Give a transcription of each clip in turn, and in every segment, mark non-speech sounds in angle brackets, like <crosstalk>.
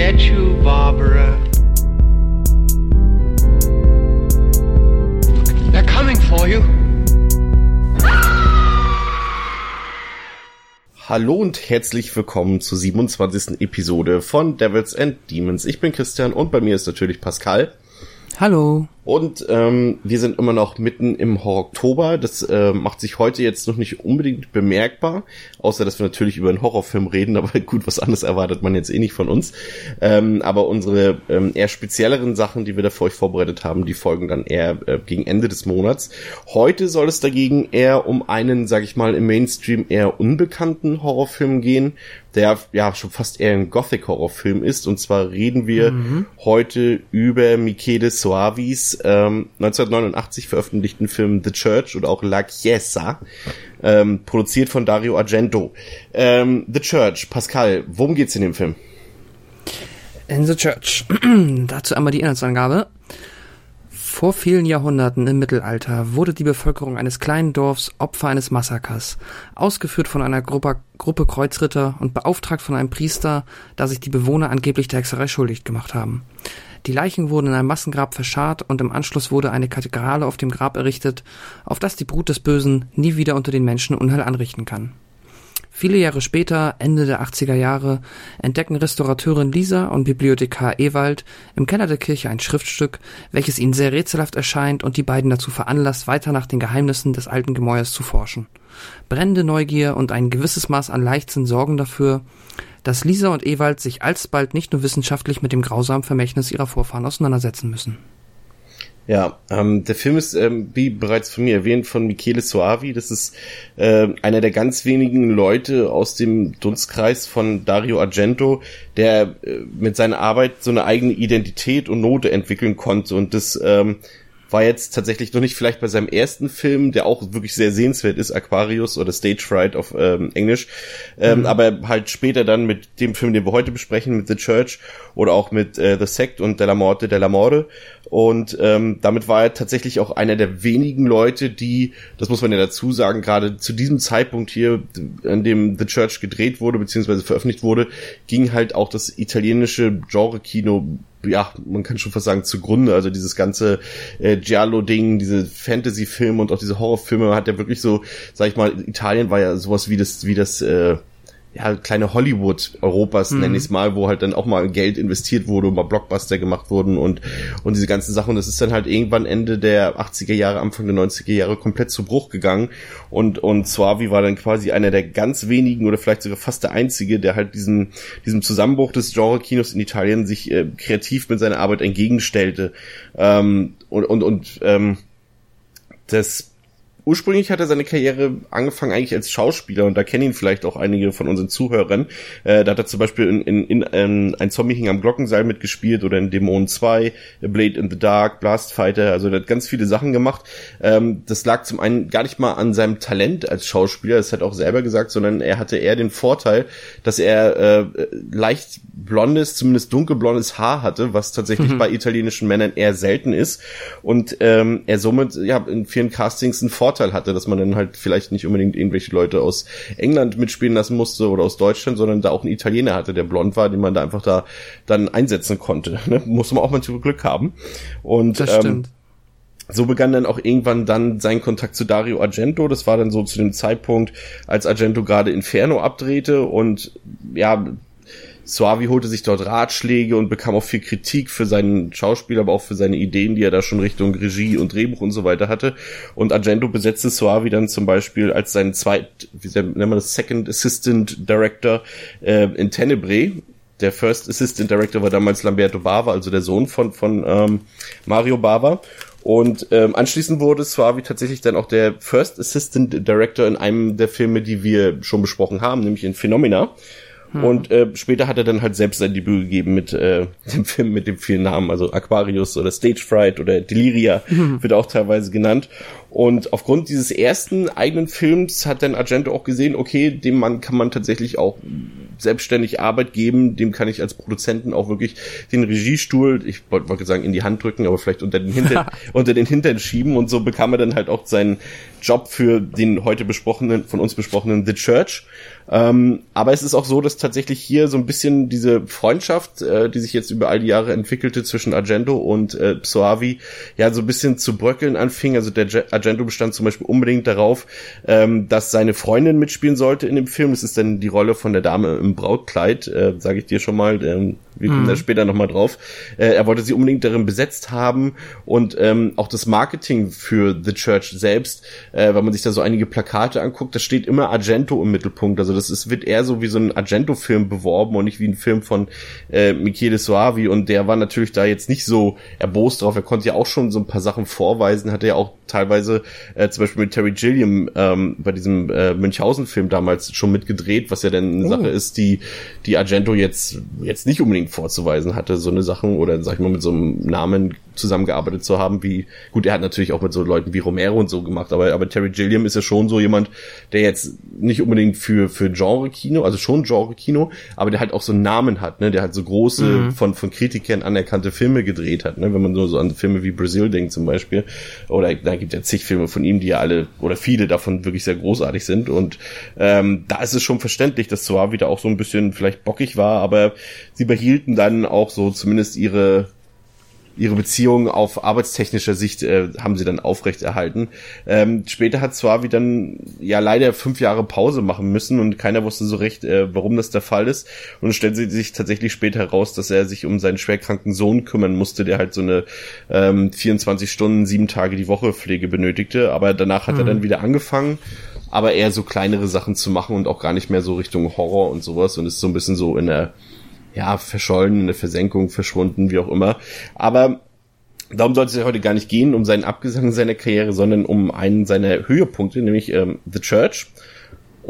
get you, Barbara. They're coming for you. Hallo und herzlich willkommen zur 27. Episode von Devils and Demons. Ich bin Christian und bei mir ist natürlich Pascal. Hallo. Und ähm, wir sind immer noch mitten im Horror-Oktober. Das äh, macht sich heute jetzt noch nicht unbedingt bemerkbar, außer dass wir natürlich über einen Horrorfilm reden, <laughs> aber gut, was anderes erwartet man jetzt eh nicht von uns. Ähm, aber unsere ähm, eher spezielleren Sachen, die wir da für euch vorbereitet haben, die folgen dann eher äh, gegen Ende des Monats. Heute soll es dagegen eher um einen, sag ich mal, im Mainstream eher unbekannten Horrorfilm gehen, der ja schon fast eher ein Gothic-Horrorfilm ist. Und zwar reden wir mhm. heute über Michele Soavis ähm, 1989 veröffentlichten Film The Church oder auch La Chiesa, ähm, produziert von Dario Argento. Ähm, The Church, Pascal, worum geht's in dem Film? In The Church. <clears throat> Dazu einmal die Inhaltsangabe. Vor vielen Jahrhunderten im Mittelalter wurde die Bevölkerung eines kleinen Dorfs Opfer eines Massakers, ausgeführt von einer Gruppe, Gruppe Kreuzritter und beauftragt von einem Priester, da sich die Bewohner angeblich der Hexerei schuldig gemacht haben. Die Leichen wurden in einem Massengrab verscharrt und im Anschluss wurde eine Kathedrale auf dem Grab errichtet, auf das die Brut des Bösen nie wieder unter den Menschen Unheil anrichten kann. Viele Jahre später, Ende der 80er Jahre, entdecken Restaurateurin Lisa und Bibliothekar Ewald im Keller der Kirche ein Schriftstück, welches ihnen sehr rätselhaft erscheint und die beiden dazu veranlasst, weiter nach den Geheimnissen des alten Gemäuers zu forschen. Brennende Neugier und ein gewisses Maß an Leichtsinn sorgen dafür, dass Lisa und Ewald sich alsbald nicht nur wissenschaftlich mit dem grausamen Vermächtnis ihrer Vorfahren auseinandersetzen müssen. Ja, ähm, der Film ist, ähm, wie bereits von mir erwähnt, von Michele Soavi. Das ist äh, einer der ganz wenigen Leute aus dem Dunstkreis von Dario Argento, der äh, mit seiner Arbeit so eine eigene Identität und Note entwickeln konnte. Und das ähm, war jetzt tatsächlich noch nicht vielleicht bei seinem ersten Film, der auch wirklich sehr sehenswert ist, Aquarius oder Stage Fright auf ähm, Englisch, ähm, mhm. aber halt später dann mit dem Film, den wir heute besprechen, mit The Church oder auch mit äh, The Sect und Della Morte della Morde und ähm, damit war er tatsächlich auch einer der wenigen Leute, die, das muss man ja dazu sagen, gerade zu diesem Zeitpunkt hier, an dem The Church gedreht wurde, beziehungsweise veröffentlicht wurde, ging halt auch das italienische Genre-Kino ja, man kann schon fast sagen, zugrunde. Also dieses ganze äh, Giallo-Ding, diese Fantasy-Filme und auch diese Horrorfilme hat ja wirklich so, sag ich mal, Italien war ja sowas wie das, wie das äh, ja, kleine Hollywood Europas, mhm. nenne ich es mal, wo halt dann auch mal Geld investiert wurde und mal Blockbuster gemacht wurden und, und diese ganzen Sachen. Und das ist dann halt irgendwann Ende der 80er Jahre, Anfang der 90er Jahre komplett zu Bruch gegangen. Und, und Suavi war dann quasi einer der ganz wenigen oder vielleicht sogar fast der einzige, der halt diesem, diesem Zusammenbruch des Genre-Kinos in Italien sich äh, kreativ mit seiner Arbeit entgegenstellte. Ähm, und, und, und, ähm, das ursprünglich hat er seine Karriere angefangen eigentlich als Schauspieler und da kennen ihn vielleicht auch einige von unseren Zuhörern. Äh, da hat er zum Beispiel in, in, in ähm, Ein Zombie hing am Glockenseil mitgespielt oder in Dämonen 2, Blade in the Dark, Blast Fighter, also er hat ganz viele Sachen gemacht. Ähm, das lag zum einen gar nicht mal an seinem Talent als Schauspieler, das hat er auch selber gesagt, sondern er hatte eher den Vorteil, dass er äh, leicht blondes, zumindest dunkelblondes Haar hatte, was tatsächlich mhm. bei italienischen Männern eher selten ist und ähm, er somit ja in vielen Castings einen Vorteil Vorteil hatte, dass man dann halt vielleicht nicht unbedingt irgendwelche Leute aus England mitspielen lassen musste oder aus Deutschland, sondern da auch einen Italiener hatte, der blond war, den man da einfach da dann einsetzen konnte. <laughs> Ne? Muss man auch mal zu Glück haben. Und das stimmt. Ähm, so begann dann auch irgendwann dann sein Kontakt zu Dario Argento. Das war dann so zu dem Zeitpunkt, als Argento gerade Inferno abdrehte und ja, Suavi holte sich dort Ratschläge und bekam auch viel Kritik für seinen Schauspiel, aber auch für seine Ideen, die er da schon Richtung Regie und Drehbuch und so weiter hatte. Und Argento besetzte Suavi dann zum Beispiel als seinen zweit, wie nennt man das, Second Assistant Director äh, in Tenebrae. Der First Assistant Director war damals Lamberto Bava, also der Sohn von, von ähm, Mario Bava. Und ähm, anschließend wurde Suavi tatsächlich dann auch der First Assistant Director in einem der Filme, die wir schon besprochen haben, nämlich in Phenomena. Hm. Und äh, später hat er dann halt selbst sein Debüt gegeben mit äh, dem Film mit dem vielen Namen, also Aquarius oder Stage Fright oder Deliria hm. wird auch teilweise genannt. Und aufgrund dieses ersten eigenen Films hat dann Argento auch gesehen, okay, dem Mann kann man tatsächlich auch selbstständig Arbeit geben, dem kann ich als Produzenten auch wirklich den Regiestuhl, ich wollte wollt sagen, in die Hand drücken, aber vielleicht unter den Hintern, <laughs> unter den Hintern schieben und so bekam er dann halt auch seinen Job für den heute besprochenen, von uns besprochenen The Church. Ähm, aber es ist auch so, dass tatsächlich hier so ein bisschen diese Freundschaft, äh, die sich jetzt über all die Jahre entwickelte zwischen Argento und äh, Psoavi, ja so ein bisschen zu bröckeln anfing. Also der Argento bestand zum Beispiel unbedingt darauf, ähm, dass seine Freundin mitspielen sollte in dem Film. Das ist dann die Rolle von der Dame im Brautkleid, äh, sage ich dir schon mal. Ähm, wir kommen mhm. da später nochmal drauf. Äh, er wollte sie unbedingt darin besetzt haben und ähm, auch das Marketing für The Church selbst, äh, wenn man sich da so einige Plakate anguckt, da steht immer Argento im Mittelpunkt. Also das ist, wird eher so wie so ein Argento-Film beworben und nicht wie ein Film von äh, Michele Soavi und der war natürlich da jetzt nicht so erbost drauf. Er konnte ja auch schon so ein paar Sachen vorweisen, hatte ja auch teilweise äh, zum Beispiel mit Terry Gilliam ähm, bei diesem äh, Münchhausen-Film damals schon mitgedreht, was ja dann eine oh. Sache ist, die die Argento jetzt jetzt nicht unbedingt vorzuweisen hatte, so eine Sachen oder sag ich mal mit so einem Namen zusammengearbeitet zu haben, wie, gut, er hat natürlich auch mit so Leuten wie Romero und so gemacht, aber, aber Terry Gilliam ist ja schon so jemand, der jetzt nicht unbedingt für, für Genre-Kino, also schon Genre-Kino, aber der halt auch so einen Namen hat, ne, der halt so große, mhm. von, von Kritikern anerkannte Filme gedreht hat, ne, wenn man nur so an Filme wie Brazil denkt zum Beispiel, oder da gibt ja zig Filme von ihm, die ja alle, oder viele davon wirklich sehr großartig sind. Und, ähm, da ist es schon verständlich, dass zwar wieder auch so ein bisschen vielleicht bockig war, aber sie behielten dann auch so zumindest ihre ihre Beziehung auf arbeitstechnischer Sicht äh, haben sie dann aufrechterhalten. Ähm, später hat Swavi dann ja leider fünf Jahre Pause machen müssen und keiner wusste so recht, äh, warum das der Fall ist. Und es stellte sich tatsächlich später heraus, dass er sich um seinen schwerkranken Sohn kümmern musste, der halt so eine ähm, 24 Stunden, sieben Tage die Woche Pflege benötigte. Aber danach hat mhm. er dann wieder angefangen aber eher so kleinere Sachen zu machen und auch gar nicht mehr so Richtung Horror und sowas und ist so ein bisschen so in der ja, verschollen, in der Versenkung verschwunden, wie auch immer. Aber darum sollte es ja heute gar nicht gehen, um seinen Abgesang seiner Karriere, sondern um einen seiner Höhepunkte, nämlich ähm, The Church.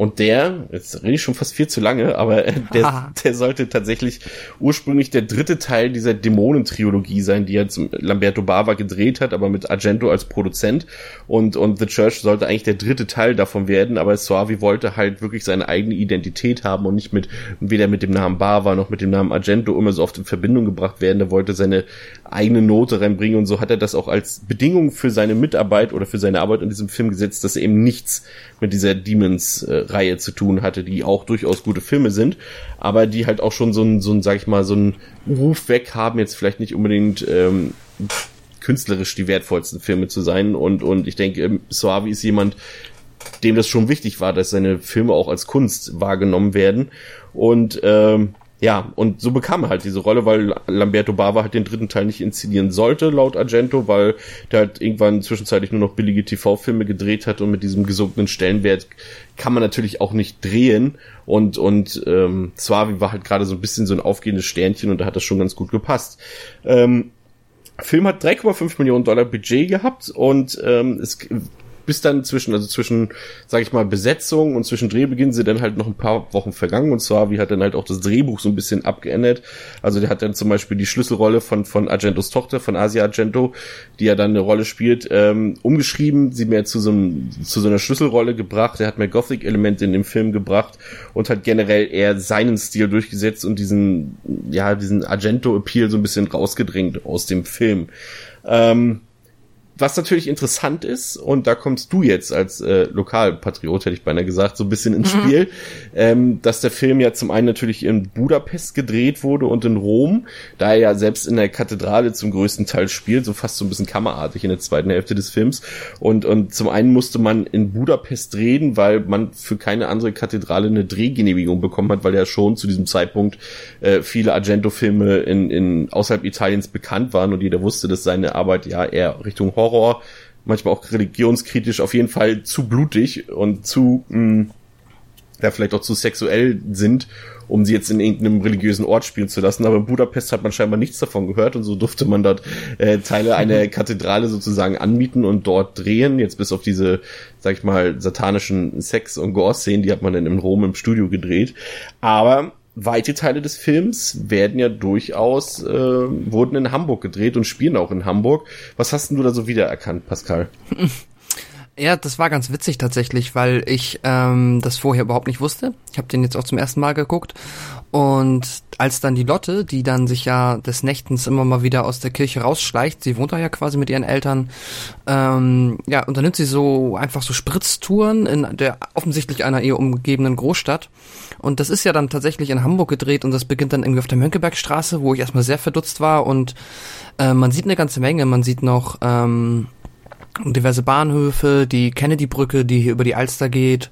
Und der, jetzt rede ich schon fast viel zu lange, aber <laughs> der, der sollte tatsächlich ursprünglich der dritte Teil dieser Dämonentrilogie sein, die jetzt Lamberto Bava gedreht hat, aber mit Argento als Produzent. Und, und The Church sollte eigentlich der dritte Teil davon werden, aber Suavi wollte halt wirklich seine eigene Identität haben und nicht mit, weder mit dem Namen Bava noch mit dem Namen Argento immer so oft in Verbindung gebracht werden. Er wollte seine eigene Note reinbringen und so hat er das auch als Bedingung für seine Mitarbeit oder für seine Arbeit an diesem Film gesetzt, dass er eben nichts mit dieser Demons-Reihe zu tun hatte, die auch durchaus gute Filme sind, aber die halt auch schon so ein, so ein, sag ich mal, so ein Ruf weg haben, jetzt vielleicht nicht unbedingt ähm, künstlerisch die wertvollsten Filme zu sein. Und, und ich denke, ähm, Suavi ist jemand, dem das schon wichtig war, dass seine Filme auch als Kunst wahrgenommen werden. Und ähm, ja, und so bekam er halt diese Rolle, weil Lamberto Bava halt den dritten Teil nicht inszenieren sollte, laut Argento, weil der halt irgendwann zwischenzeitlich nur noch billige TV-Filme gedreht hat und mit diesem gesunkenen Stellenwert kann man natürlich auch nicht drehen. Und, und ähm, Swavi war halt gerade so ein bisschen so ein aufgehendes Sternchen und da hat das schon ganz gut gepasst. Ähm, Film hat 3,5 Millionen Dollar Budget gehabt und ähm, es bis dann zwischen, also zwischen, sag ich mal, Besetzung und zwischen Drehbeginn sind dann halt noch ein paar Wochen vergangen und zwar, wie hat dann halt auch das Drehbuch so ein bisschen abgeändert. Also der hat dann zum Beispiel die Schlüsselrolle von, von Argentos Tochter, von Asia Argento, die ja dann eine Rolle spielt, ähm, umgeschrieben, sie mehr zu so, einem, zu so einer Schlüsselrolle gebracht. Er hat mehr Gothic-Elemente in dem Film gebracht und hat generell eher seinen Stil durchgesetzt und diesen, ja, diesen Argento-Appeal so ein bisschen rausgedrängt aus dem Film. Ähm, was natürlich interessant ist, und da kommst du jetzt als äh, Lokalpatriot, hätte ich beinahe gesagt, so ein bisschen ins mhm. Spiel, ähm, dass der Film ja zum einen natürlich in Budapest gedreht wurde und in Rom, da er ja selbst in der Kathedrale zum größten Teil spielt, so fast so ein bisschen kammerartig in der zweiten Hälfte des Films. Und, und zum einen musste man in Budapest drehen, weil man für keine andere Kathedrale eine Drehgenehmigung bekommen hat, weil ja schon zu diesem Zeitpunkt äh, viele Argento-Filme in, in außerhalb Italiens bekannt waren und jeder wusste, dass seine Arbeit ja eher Richtung Horror Horror, manchmal auch religionskritisch, auf jeden Fall zu blutig und zu, mh, mm, ja, vielleicht auch zu sexuell sind, um sie jetzt in irgendeinem religiösen Ort spielen zu lassen. Aber in Budapest hat man scheinbar nichts davon gehört und so durfte man dort äh, Teile einer Kathedrale sozusagen anmieten und dort drehen. Jetzt bis auf diese, sag ich mal, satanischen Sex- und Gore-Szenen, die hat man dann in Rom im Studio gedreht. Aber weite Teile des Films werden ja durchaus, äh, wurden in Hamburg gedreht und spielen auch in Hamburg. Was hast denn du da so wiedererkannt, Pascal? <laughs> Ja, das war ganz witzig tatsächlich, weil ich ähm, das vorher überhaupt nicht wusste. Ich habe den jetzt auch zum ersten Mal geguckt. Und als dann die Lotte, die dann sich ja des Nächtens immer mal wieder aus der Kirche rausschleicht, sie wohnt da ja quasi mit ihren Eltern, ähm, ja, unternimmt sie so einfach so Spritztouren in der offensichtlich einer eher umgebenen Großstadt. Und das ist ja dann tatsächlich in Hamburg gedreht und das beginnt dann irgendwie auf der Mönckebergstraße, wo ich erstmal sehr verdutzt war und äh, man sieht eine ganze Menge. Man sieht noch ähm, diverse Bahnhöfe, die Kennedy-Brücke, die hier über die Alster geht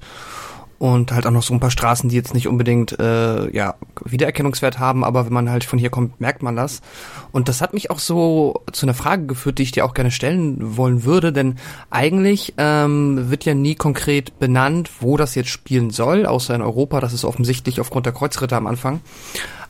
und halt auch noch so ein paar Straßen, die jetzt nicht unbedingt äh, ja Wiedererkennungswert haben, aber wenn man halt von hier kommt, merkt man das. Und das hat mich auch so zu einer Frage geführt, die ich dir auch gerne stellen wollen würde, denn eigentlich ähm, wird ja nie konkret benannt, wo das jetzt spielen soll, außer in Europa. Das ist offensichtlich aufgrund der Kreuzritter am Anfang.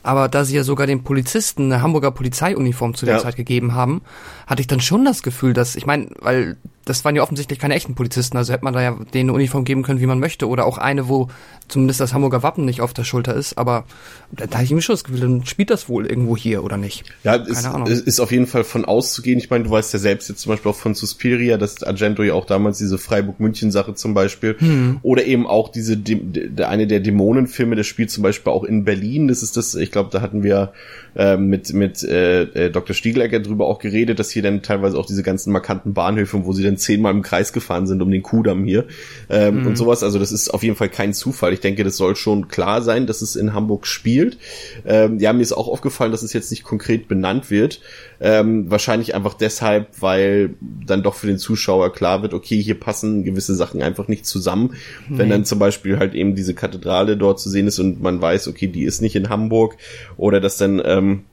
Aber da sie ja sogar den Polizisten eine Hamburger Polizeiuniform zu der ja. Zeit gegeben haben, hatte ich dann schon das Gefühl, dass, ich meine, weil das waren ja offensichtlich keine echten Polizisten, also hätte man da ja denen eine Uniform geben können, wie man möchte, oder auch eine, wo zumindest das Hamburger Wappen nicht auf der Schulter ist, aber da, da hatte ich mir schon das Gefühl, dann spielt das wohl irgendwo hier oder nicht. Ja, Keine ist, Ahnung. ist auf jeden Fall von auszugehen. Ich meine, du weißt ja selbst jetzt zum Beispiel auch von Suspiria, dass Argento ja auch damals diese Freiburg-München-Sache zum Beispiel, hm. oder eben auch diese, de, eine der Dämonenfilme, das spielt zum Beispiel auch in Berlin, das ist das, ich glaube, da hatten wir äh, mit, mit äh, äh Dr. Stieglecker drüber auch geredet, dass hier dann teilweise auch diese ganzen markanten Bahnhöfe, wo sie dann zehnmal im Kreis gefahren sind um den Kudamm hier ähm, mhm. und sowas. Also das ist auf jeden Fall kein Zufall. Ich denke, das soll schon klar sein, dass es in Hamburg spielt. Ähm, ja, mir ist auch aufgefallen, dass es jetzt nicht konkret benannt wird. Ähm, wahrscheinlich einfach deshalb, weil dann doch für den Zuschauer klar wird, okay, hier passen gewisse Sachen einfach nicht zusammen. Nee. Wenn dann zum Beispiel halt eben diese Kathedrale dort zu sehen ist und man weiß, okay, die ist nicht in Hamburg oder dass dann ähm,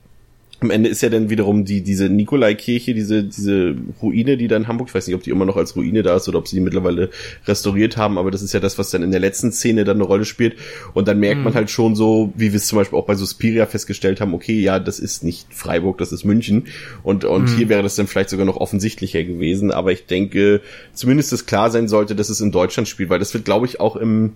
am Ende ist ja dann wiederum die, diese Nikolaikirche, diese, diese Ruine, die da in Hamburg, ich weiß nicht, ob die immer noch als Ruine da ist oder ob sie die mittlerweile restauriert haben, aber das ist ja das, was dann in der letzten Szene dann eine Rolle spielt. Und dann merkt mhm. man halt schon so, wie wir es zum Beispiel auch bei Suspiria festgestellt haben, okay, ja, das ist nicht Freiburg, das ist München. Und, und mhm. hier wäre das dann vielleicht sogar noch offensichtlicher gewesen. Aber ich denke, zumindest es klar sein sollte, dass es in Deutschland spielt, weil das wird, glaube ich, auch im,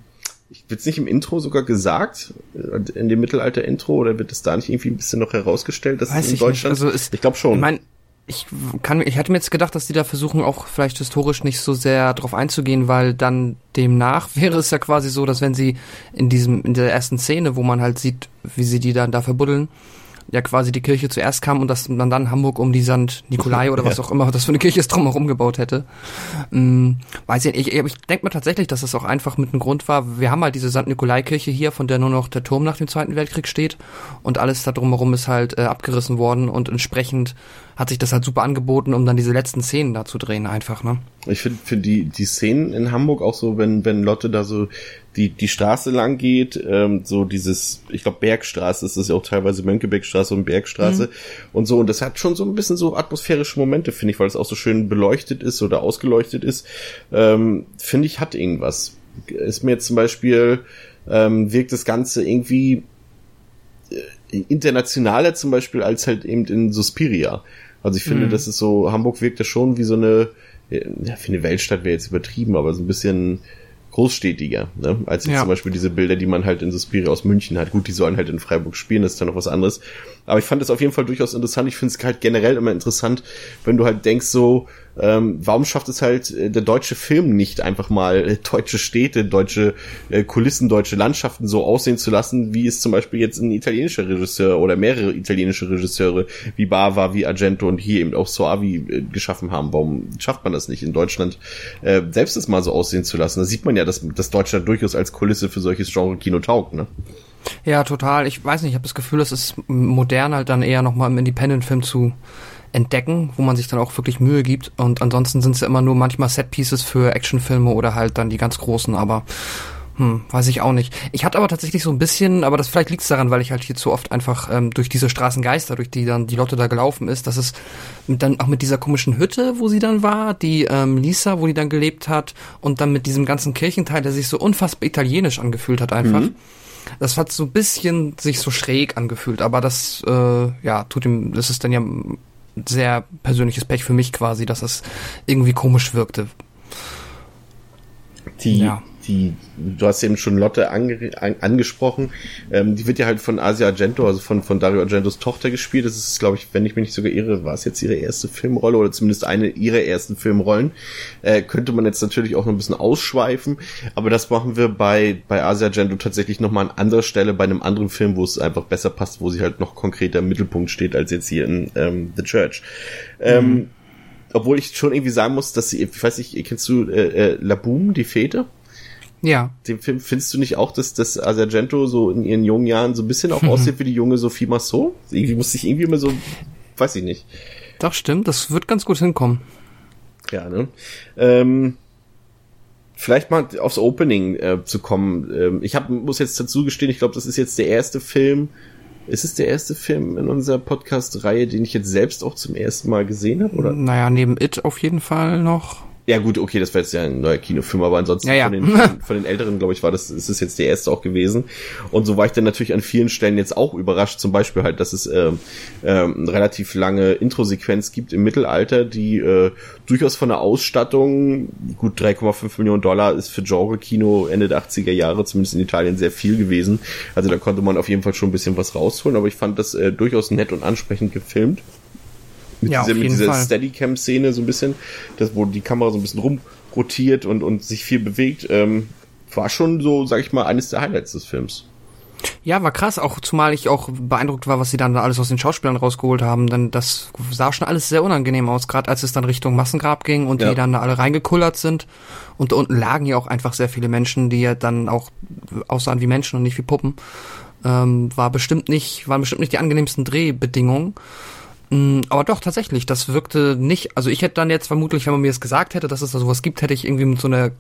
wird es nicht im Intro sogar gesagt, äh, in dem Mittelalter-Intro, oder wird es da nicht irgendwie ein bisschen noch herausgestellt, dass Weiß es in Deutschland? Also ist, ich glaube schon. Ich mein, ich kann, ich hatte mir jetzt gedacht, dass die da versuchen, auch vielleicht historisch nicht so sehr drauf einzugehen, weil dann demnach <laughs> wäre es ja quasi so, dass wenn sie in diesem, in der ersten Szene, wo man halt sieht, wie sie die dann da verbuddeln, ja quasi die Kirche zuerst kam und dass man dann Hamburg um die St. Nikolai oder was <laughs> auch immer das für eine Kirche ist drumherum gebaut hätte. Hm, weiß ich nicht. Ich, ich denke mir tatsächlich, dass das auch einfach mit einem Grund war. Wir haben halt diese St. Nikolai-Kirche hier, von der nur noch der Turm nach dem Zweiten Weltkrieg steht und alles da drumherum ist halt äh, abgerissen worden und entsprechend hat sich das halt super angeboten, um dann diese letzten Szenen da zu drehen einfach, ne? Ich finde für die die Szenen in Hamburg auch so, wenn wenn Lotte da so die die Straße lang geht, ähm, so dieses, ich glaube Bergstraße ist das ja auch teilweise Mönckebergstraße und Bergstraße mhm. und so und das hat schon so ein bisschen so atmosphärische Momente, finde ich, weil es auch so schön beleuchtet ist oder ausgeleuchtet ist. Ähm, finde ich hat irgendwas. Ist mir jetzt zum Beispiel ähm, wirkt das Ganze irgendwie äh, internationaler zum Beispiel als halt eben in Suspiria. Also ich finde, mhm. das ist so, Hamburg wirkt ja schon wie so eine, ja, für eine Weltstadt wäre jetzt übertrieben, aber so ein bisschen großstädtiger, ne? als jetzt ja. zum Beispiel diese Bilder, die man halt in Suspiria aus München hat. Gut, die sollen halt in Freiburg spielen, das ist dann noch was anderes. Aber ich fand das auf jeden Fall durchaus interessant. Ich finde es halt generell immer interessant, wenn du halt denkst so, ähm, warum schafft es halt äh, der deutsche Film nicht einfach mal äh, deutsche Städte, deutsche äh, Kulissen, deutsche Landschaften so aussehen zu lassen, wie es zum Beispiel jetzt ein italienischer Regisseur oder mehrere italienische Regisseure wie Bava, wie Argento und hier eben auch Soavi äh, geschaffen haben. Warum schafft man das nicht in Deutschland, äh, selbst das mal so aussehen zu lassen? Da sieht man ja, dass, dass Deutschland durchaus als Kulisse für solches Genre Kino taugt, ne? Ja, total. Ich weiß nicht, ich habe das Gefühl, das ist modern halt dann eher nochmal im Independent-Film zu entdecken, wo man sich dann auch wirklich Mühe gibt. Und ansonsten sind es ja immer nur manchmal Set-Pieces für Actionfilme oder halt dann die ganz großen, aber hm, weiß ich auch nicht. Ich hatte aber tatsächlich so ein bisschen, aber das vielleicht liegt daran, weil ich halt hier zu oft einfach ähm, durch diese Straßengeister, durch die dann die Lotte da gelaufen ist, dass es dann auch mit dieser komischen Hütte, wo sie dann war, die ähm, Lisa, wo die dann gelebt hat, und dann mit diesem ganzen Kirchenteil, der sich so unfassbar italienisch angefühlt hat einfach. Mhm. Das hat so ein bisschen sich so schräg angefühlt, aber das, äh, ja, tut ihm, das ist dann ja sehr persönliches Pech für mich quasi, dass das irgendwie komisch wirkte. Die, ja. Die, du hast eben schon Lotte ange, an, angesprochen, ähm, die wird ja halt von Asia Argento, also von, von Dario Argentos Tochter gespielt. Das ist, glaube ich, wenn ich mich nicht sogar irre, war es jetzt ihre erste Filmrolle oder zumindest eine ihrer ersten Filmrollen. Äh, könnte man jetzt natürlich auch noch ein bisschen ausschweifen, aber das machen wir bei, bei Asia Argento tatsächlich nochmal an anderer Stelle, bei einem anderen Film, wo es einfach besser passt, wo sie halt noch konkreter im Mittelpunkt steht, als jetzt hier in ähm, The Church. Ähm, mhm. obwohl ich schon irgendwie sagen muss, dass sie, ich weiß nicht, kennst du äh, äh, La Boom, die Fete? Ja. Den Film findest du nicht auch, dass, dass Argento so in ihren jungen Jahren so ein bisschen auch <laughs> aussieht wie die junge Sophie Massot? Irgendwie muss ich irgendwie immer so, weiß ich nicht. Doch, stimmt, das wird ganz gut hinkommen. Ja, ne? Ähm, vielleicht mal aufs Opening äh, zu kommen. Ähm, ich hab, muss jetzt dazu gestehen, ich glaube, das ist jetzt der erste Film. Ist es der erste Film in unserer Podcast-Reihe, den ich jetzt selbst auch zum ersten Mal gesehen habe? Oder? Naja, neben It auf jeden Fall noch. Ja gut, okay, das war jetzt ja ein neuer Kinofilm, aber ansonsten ja, ja. Von, den, von, <laughs> von, den älteren, glaube ich, war das, ist es jetzt der erste auch gewesen. Und so war ich dann natürlich an vielen Stellen jetzt auch überrascht, zum Beispiel halt, dass es äh, äh, eine relativ lange Introsequenz gibt im Mittelalter, die äh, durchaus von der Ausstattung, gut 3,5 Millionen Dollar ist für Genre-Kino Ende der 80er Jahre, zumindest in Italien, sehr viel gewesen. Also da konnte man auf jeden Fall schon ein bisschen was rausholen, aber ich fand das äh, durchaus nett und ansprechend gefilmt mit ja, dieser, mit dieser Steadicam-Szene so ein bisschen, das, wo die Kamera so ein bisschen rumrotiert und, und sich viel bewegt, ähm, war schon so, sag ich mal, eines der Highlights des Films. Ja, war krass, auch zumal ich auch beeindruckt war, was sie dann da alles aus den Schauspielern rausgeholt haben, denn das sah schon alles sehr unangenehm aus, gerade als es dann Richtung Massengrab ging und ja. die dann da alle reingekullert sind und da unten lagen ja auch einfach sehr viele Menschen, die ja dann auch aussahen wie Menschen und nicht wie Puppen. Ähm, war bestimmt nicht, waren bestimmt nicht die angenehmsten Drehbedingungen. Mm, aber doch, tatsächlich, das wirkte nicht, also ich hätte dann jetzt vermutlich, wenn man mir es gesagt hätte, dass es da sowas gibt, hätte ich irgendwie mit so einer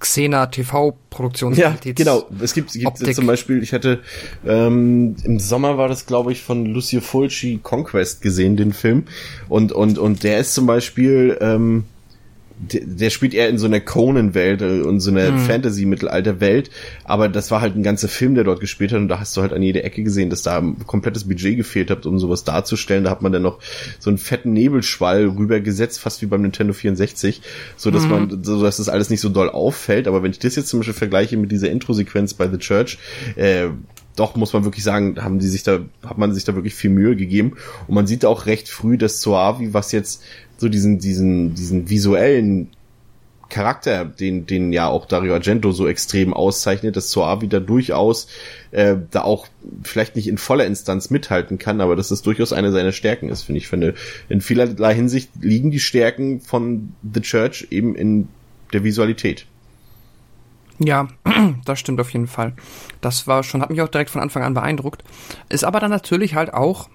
Xena TV-Produktion. Ja, genau. Es gibt, gibt Optik. zum Beispiel, ich hatte ähm, im Sommer war das, glaube ich, von Lucio Fulci Conquest gesehen, den Film. Und, und, und der ist zum Beispiel, ähm, der, spielt eher in so einer Conan-Welt äh, und so einer hm. Fantasy-Mittelalter-Welt, aber das war halt ein ganzer Film, der dort gespielt hat und da hast du halt an jeder Ecke gesehen, dass da ein komplettes Budget gefehlt hat, um sowas darzustellen. Da hat man dann noch so einen fetten Nebelschwall rübergesetzt, fast wie beim Nintendo 64, so dass mhm. man, so dass das alles nicht so doll auffällt. Aber wenn ich das jetzt zum Beispiel vergleiche mit dieser Intro-Sequenz bei The Church, äh, doch muss man wirklich sagen, haben die sich da, hat man sich da wirklich viel Mühe gegeben. Und man sieht auch recht früh, dass Soavi, was jetzt so diesen, diesen, diesen visuellen Charakter, den, den ja auch Dario Argento so extrem auszeichnet, dass Soavi da durchaus äh, da auch vielleicht nicht in voller Instanz mithalten kann, aber dass das durchaus eine seiner Stärken ist, finde ich. Finde, in vielerlei Hinsicht liegen die Stärken von The Church eben in der Visualität. Ja, <clears throat> das stimmt auf jeden Fall. Das war schon, hat mich auch direkt von Anfang an beeindruckt. Ist aber dann natürlich halt auch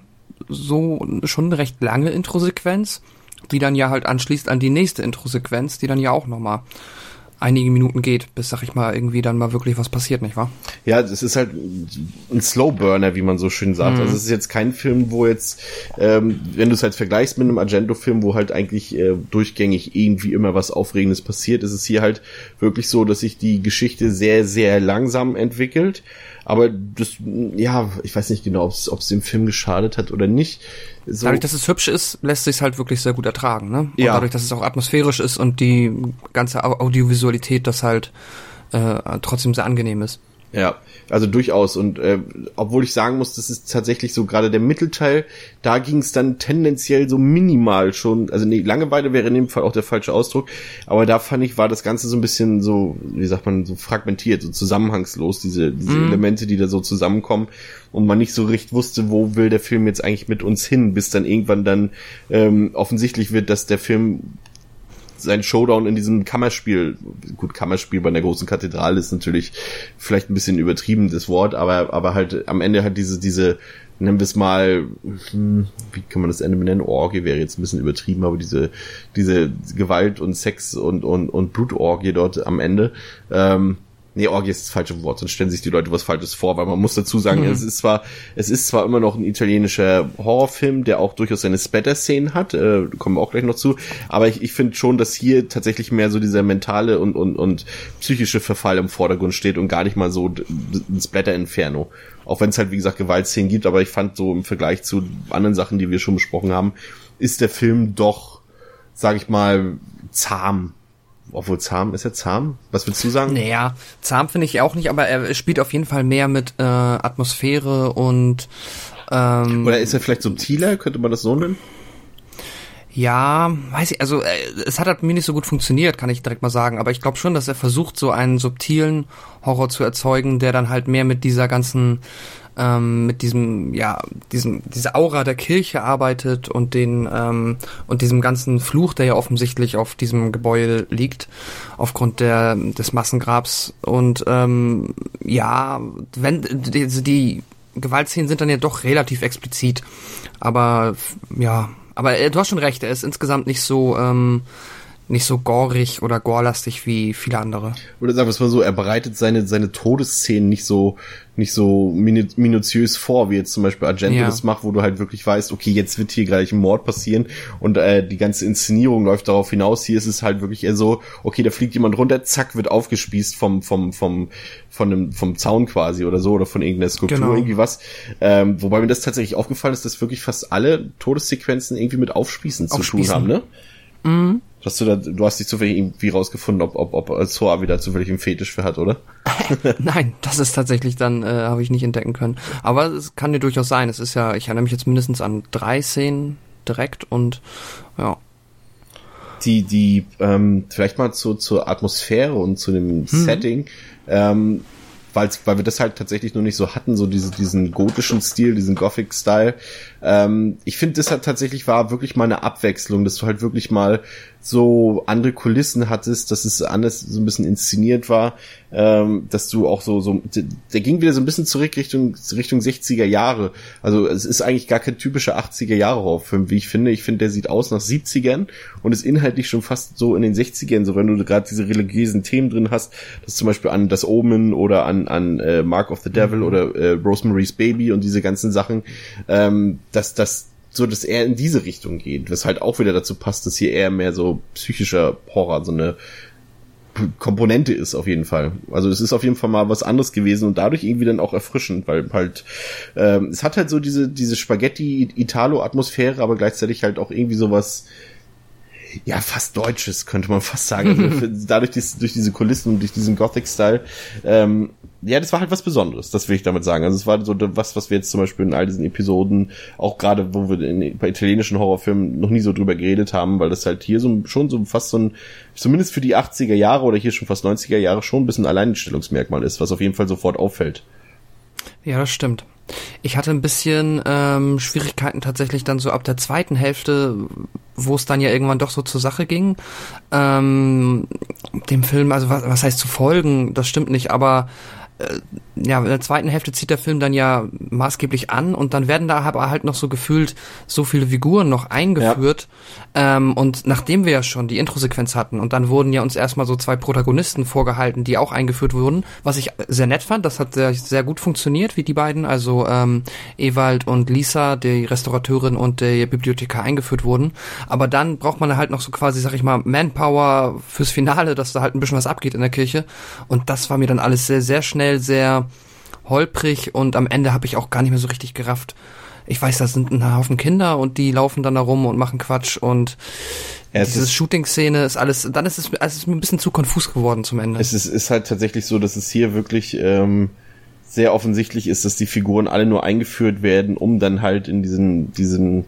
so schon eine recht lange Introsequenz die dann ja halt anschließt an die nächste Intro-Sequenz, die dann ja auch nochmal einige Minuten geht, bis, sag ich mal, irgendwie dann mal wirklich was passiert, nicht wahr? Ja, es ist halt ein Slowburner, wie man so schön sagt. Mhm. Also es ist jetzt kein Film, wo jetzt, ähm, wenn du es halt vergleichst mit einem Argento-Film, wo halt eigentlich äh, durchgängig irgendwie immer was Aufregendes passiert, ist es hier halt wirklich so, dass sich die Geschichte sehr, sehr langsam entwickelt. Aber das, ja, ich weiß nicht genau, ob es dem Film geschadet hat oder nicht. So. Dadurch, dass es hübsch ist, lässt sich halt wirklich sehr gut ertragen, ne? Und ja. dadurch, dass es auch atmosphärisch ist und die ganze Audiovisualität das halt äh, trotzdem sehr angenehm ist. Ja, also durchaus. Und äh, obwohl ich sagen muss, das ist tatsächlich so gerade der Mittelteil, da ging es dann tendenziell so minimal schon. Also nee, Langeweile wäre in dem Fall auch der falsche Ausdruck. Aber da fand ich, war das Ganze so ein bisschen so, wie sagt man, so fragmentiert, so zusammenhangslos, diese, diese mm. Elemente, die da so zusammenkommen und man nicht so richtig wusste, wo will der Film jetzt eigentlich mit uns hin, bis dann irgendwann dann ähm, offensichtlich wird, dass der Film sein Showdown in diesem Kammerspiel, gut, Kammerspiel bei einer großen Kathedrale ist natürlich vielleicht ein bisschen übertrieben, das Wort, aber, aber halt am Ende halt diese, diese, nennen wir es mal, hm, wie kann man das Ende benennen? Orgie wäre jetzt ein bisschen übertrieben, aber diese, diese Gewalt und Sex und, und, und Blutorgie dort am Ende, ähm, Nee, Orgie ist das falsche Wort, sonst stellen sich die Leute was Falsches vor, weil man muss dazu sagen, mhm. es ist zwar, es ist zwar immer noch ein italienischer Horrorfilm, der auch durchaus seine Splatter-Szenen hat, äh, kommen wir auch gleich noch zu, aber ich, ich finde schon, dass hier tatsächlich mehr so dieser mentale und, und, und psychische Verfall im Vordergrund steht und gar nicht mal so ein Splatter-Inferno. Auch wenn es halt, wie gesagt, Gewaltszenen gibt, aber ich fand so im Vergleich zu anderen Sachen, die wir schon besprochen haben, ist der Film doch, sag ich mal, zahm obwohl zahm, ist er zahm? Was willst du sagen? Naja, zahm finde ich auch nicht, aber er spielt auf jeden Fall mehr mit äh, Atmosphäre und ähm, Oder ist er vielleicht subtiler? Könnte man das so nennen? Ja, weiß ich, also äh, es hat halt mir nicht so gut funktioniert, kann ich direkt mal sagen, aber ich glaube schon, dass er versucht, so einen subtilen Horror zu erzeugen, der dann halt mehr mit dieser ganzen, ähm, mit diesem, ja, diesem, diese Aura der Kirche arbeitet und den, ähm, und diesem ganzen Fluch, der ja offensichtlich auf diesem Gebäude liegt, aufgrund der, des Massengrabs. Und ähm, ja, wenn die, die Gewaltszenen sind dann ja doch relativ explizit, aber ja, aber äh, du hast schon recht, er ist insgesamt nicht so ähm, nicht so gorig oder gorlastig wie viele andere. Oder sagen wir es mal so, er bereitet seine, seine Todesszenen nicht so, nicht so minu minutiös vor, wie jetzt zum Beispiel Argento ja. das macht, wo du halt wirklich weißt, okay, jetzt wird hier gleich ein Mord passieren und äh, die ganze Inszenierung läuft darauf hinaus. Hier ist es halt wirklich eher so, okay, da fliegt jemand runter, zack, wird aufgespießt vom, vom, vom, von einem, vom Zaun quasi oder so oder von irgendeiner Skulptur, genau. irgendwie was. Ähm, wobei mir das tatsächlich aufgefallen ist, dass wirklich fast alle Todessequenzen irgendwie mit Aufspießen, Aufspießen. zu tun haben, ne? Mhm. Hast du da, du hast nicht zufällig irgendwie rausgefunden, ob, ob, ob Soa wieder zufällig einen Fetisch für hat, oder? <laughs> Nein, das ist tatsächlich dann, äh, habe ich nicht entdecken können. Aber es kann dir durchaus sein. Es ist ja, ich erinnere mich jetzt mindestens an drei Szenen direkt und ja. Die, die, ähm, vielleicht mal zu, zur Atmosphäre und zu dem hm. Setting. Ähm, weil, weil wir das halt tatsächlich nur nicht so hatten, so diese, diesen gotischen Stil, diesen Gothic-Style. Ähm, ich finde, das hat tatsächlich war wirklich mal eine Abwechslung, dass du halt wirklich mal so andere Kulissen hattest, dass es anders so ein bisschen inszeniert war, ähm, dass du auch so, so, der ging wieder so ein bisschen zurück Richtung, Richtung 60er Jahre. Also es ist eigentlich gar kein typischer 80er Jahre Horrorfilm, wie ich finde. Ich finde, der sieht aus nach 70ern und ist inhaltlich schon fast so in den 60ern, so wenn du gerade diese religiösen Themen drin hast, das zum Beispiel an das Omen oder an, an äh, Mark of the Devil mhm. oder äh, Rosemary's Baby und diese ganzen Sachen, ähm, dass das so, dass er in diese Richtung geht, was halt auch wieder dazu passt, dass hier eher mehr so psychischer Horror, so eine Komponente ist auf jeden Fall. Also es ist auf jeden Fall mal was anderes gewesen und dadurch irgendwie dann auch erfrischend, weil halt ähm, es hat halt so diese diese Spaghetti Italo Atmosphäre, aber gleichzeitig halt auch irgendwie sowas ja, fast Deutsches, könnte man fast sagen. Also <laughs> dadurch, dies, durch diese Kulissen und durch diesen Gothic-Style, ähm, ja, das war halt was Besonderes, das will ich damit sagen. Also es war so was, was wir jetzt zum Beispiel in all diesen Episoden, auch gerade wo wir in, bei italienischen Horrorfilmen noch nie so drüber geredet haben, weil das halt hier so schon so fast so ein, zumindest für die 80er Jahre oder hier schon fast 90er Jahre schon ein bisschen Alleinstellungsmerkmal ist, was auf jeden Fall sofort auffällt. Ja, das stimmt. Ich hatte ein bisschen ähm, Schwierigkeiten tatsächlich dann so ab der zweiten Hälfte, wo es dann ja irgendwann doch so zur Sache ging. Ähm, dem Film, also was, was heißt zu folgen, das stimmt nicht, aber ja, in der zweiten Hälfte zieht der Film dann ja maßgeblich an und dann werden da aber halt noch so gefühlt so viele Figuren noch eingeführt. Ja. Ähm, und nachdem wir ja schon die Intro-Sequenz hatten und dann wurden ja uns erstmal so zwei Protagonisten vorgehalten, die auch eingeführt wurden, was ich sehr nett fand, das hat sehr, sehr gut funktioniert, wie die beiden, also ähm, Ewald und Lisa, die Restaurateurin und der Bibliothekar eingeführt wurden. Aber dann braucht man halt noch so quasi, sag ich mal, Manpower fürs Finale, dass da halt ein bisschen was abgeht in der Kirche. Und das war mir dann alles sehr, sehr schnell, sehr holprig und am Ende habe ich auch gar nicht mehr so richtig gerafft. Ich weiß, das sind ein Haufen Kinder und die laufen dann da rum und machen Quatsch und ja, diese Shooting-Szene ist alles, dann ist es, es ist mir ein bisschen zu konfus geworden zum Ende. Es ist, ist halt tatsächlich so, dass es hier wirklich ähm, sehr offensichtlich ist, dass die Figuren alle nur eingeführt werden, um dann halt in diesen, diesen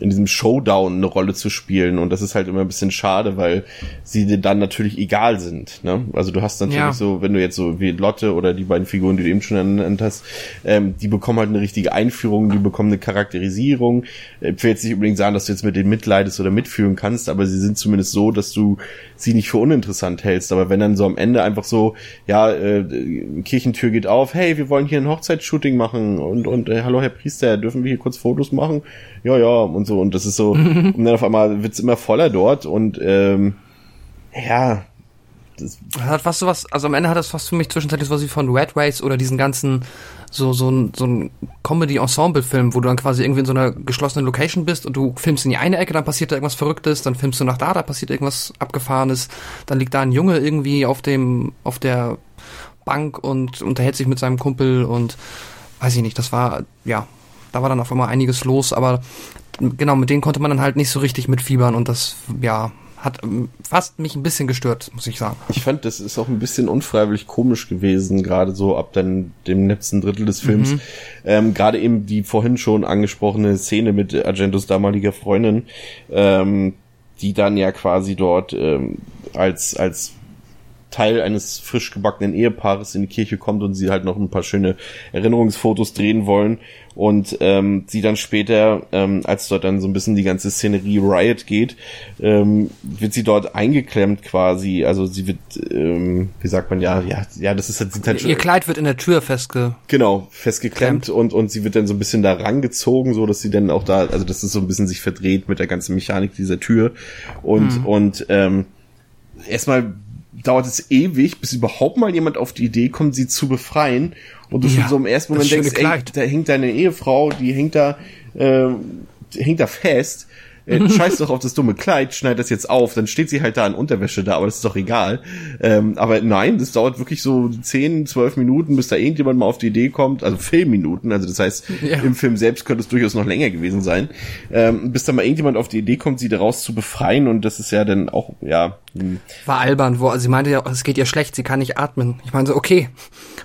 in diesem Showdown eine Rolle zu spielen und das ist halt immer ein bisschen schade, weil sie dir dann natürlich egal sind. Ne? Also du hast natürlich ja. so, wenn du jetzt so wie Lotte oder die beiden Figuren, die du eben schon ernannt hast, ähm, die bekommen halt eine richtige Einführung, die bekommen eine Charakterisierung. Ich will jetzt nicht unbedingt sagen, dass du jetzt mit denen mitleidest oder mitfühlen kannst, aber sie sind zumindest so, dass du sie nicht für uninteressant hältst. Aber wenn dann so am Ende einfach so, ja, äh, Kirchentür geht auf, hey, wir wollen hier ein Hochzeitsshooting machen und und äh, hallo Herr Priester, dürfen wir hier kurz Fotos machen? Ja, ja und so. Und das ist so <laughs> und dann auf einmal wird's immer voller dort und ähm, ja, das hat fast so was, also am Ende hat das fast für mich zwischenzeitlich was wie von Red Race oder diesen ganzen so so ein so ein Comedy Ensemble Film, wo du dann quasi irgendwie in so einer geschlossenen Location bist und du filmst in die eine Ecke, dann passiert da irgendwas verrücktes, dann filmst du nach da, da passiert irgendwas abgefahrenes, dann liegt da ein Junge irgendwie auf dem auf der Bank und unterhält sich mit seinem Kumpel und weiß ich nicht, das war ja, da war dann auf einmal einiges los, aber genau, mit denen konnte man dann halt nicht so richtig mitfiebern und das ja, hat ähm, fast mich ein bisschen gestört, muss ich sagen. Ich fand, das ist auch ein bisschen unfreiwillig komisch gewesen, gerade so ab dann dem letzten Drittel des Films. Mhm. Ähm, gerade eben die vorhin schon angesprochene Szene mit Argentos damaliger Freundin, ähm, die dann ja quasi dort ähm, als als Teil eines frisch gebackenen Ehepaares in die Kirche kommt und sie halt noch ein paar schöne Erinnerungsfotos drehen wollen und ähm, sie dann später, ähm, als dort dann so ein bisschen die ganze Szenerie Riot geht, ähm, wird sie dort eingeklemmt quasi, also sie wird, ähm, wie sagt man, ja, ja, ja, das ist halt, sieht halt Ihr Kleid wird in der Tür festge... Genau, festgeklemmt und, und sie wird dann so ein bisschen da rangezogen, so dass sie dann auch da, also das ist so ein bisschen sich verdreht mit der ganzen Mechanik dieser Tür und, mhm. und, ähm, erstmal dauert es ewig, bis überhaupt mal jemand auf die Idee kommt, sie zu befreien. Und du ja, schon so im ersten Moment denkst, ey, da hängt deine Ehefrau, die hängt da, äh, hängt da fest äh, <laughs> scheiß doch auf das dumme Kleid, schneid das jetzt auf, dann steht sie halt da in Unterwäsche da, aber das ist doch egal. Ähm, aber nein, das dauert wirklich so 10, 12 Minuten, bis da irgendjemand mal auf die Idee kommt, also Filmminuten, also das heißt, ja. im Film selbst könnte es durchaus noch länger gewesen sein, ähm, bis da mal irgendjemand auf die Idee kommt, sie daraus zu befreien und das ist ja dann auch, ja. Hm. War albern, wo sie meinte ja, es geht ihr schlecht, sie kann nicht atmen. Ich meine so, okay.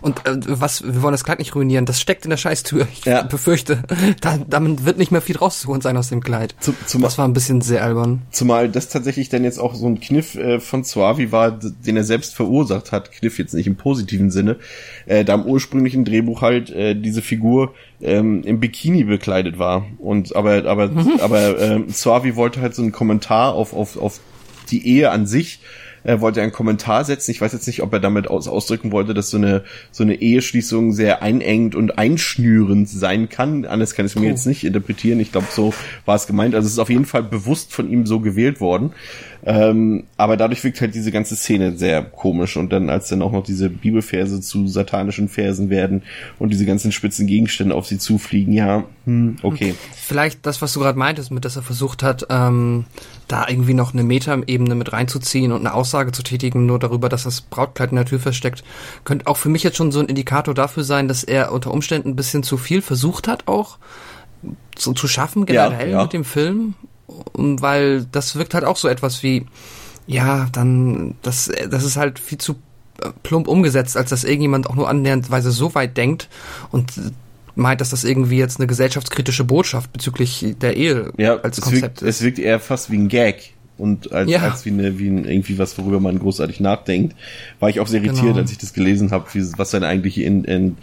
Und äh, was, wir wollen das Kleid nicht ruinieren, das steckt in der Scheißtür. Ich ja. befürchte, da, damit wird nicht mehr viel rauszuholen sein aus dem Kleid. Zu, zum, das war ein bisschen sehr albern. Zumal das tatsächlich dann jetzt auch so ein Kniff äh, von Suavi war, den er selbst verursacht hat. Kniff jetzt nicht im positiven Sinne. Äh, da im ursprünglichen Drehbuch halt äh, diese Figur ähm, im Bikini bekleidet war. Und aber aber mhm. aber äh, Suavi wollte halt so einen Kommentar auf auf auf die Ehe an sich er wollte einen Kommentar setzen. Ich weiß jetzt nicht, ob er damit aus ausdrücken wollte, dass so eine so eine Eheschließung sehr einengend und einschnürend sein kann. Anders kann ich es mir oh. jetzt nicht interpretieren. Ich glaube, so war es gemeint. Also es ist auf jeden Fall bewusst von ihm so gewählt worden. Ähm, aber dadurch wirkt halt diese ganze Szene sehr komisch. Und dann, als dann auch noch diese Bibelverse zu satanischen Versen werden und diese ganzen spitzen Gegenstände auf sie zufliegen, ja, hm, okay. Vielleicht das, was du gerade meintest, mit dass er versucht hat, ähm, da irgendwie noch eine Metaebene mit reinzuziehen und eine Aussage zu tätigen, nur darüber, dass das Brautkleid in der Tür versteckt, könnte auch für mich jetzt schon so ein Indikator dafür sein, dass er unter Umständen ein bisschen zu viel versucht hat, auch so zu schaffen, generell ja, ja. mit dem Film weil das wirkt halt auch so etwas wie, ja, dann, das, das ist halt viel zu plump umgesetzt, als dass irgendjemand auch nur annäherndweise so weit denkt und meint, dass das irgendwie jetzt eine gesellschaftskritische Botschaft bezüglich der Ehe ja, als Konzept wirkt, ist. Es wirkt eher fast wie ein Gag und als, ja. als wie, eine, wie ein, irgendwie was, worüber man großartig nachdenkt, war ich auch sehr irritiert, genau. als ich das gelesen habe, was seine eigentliche in, in,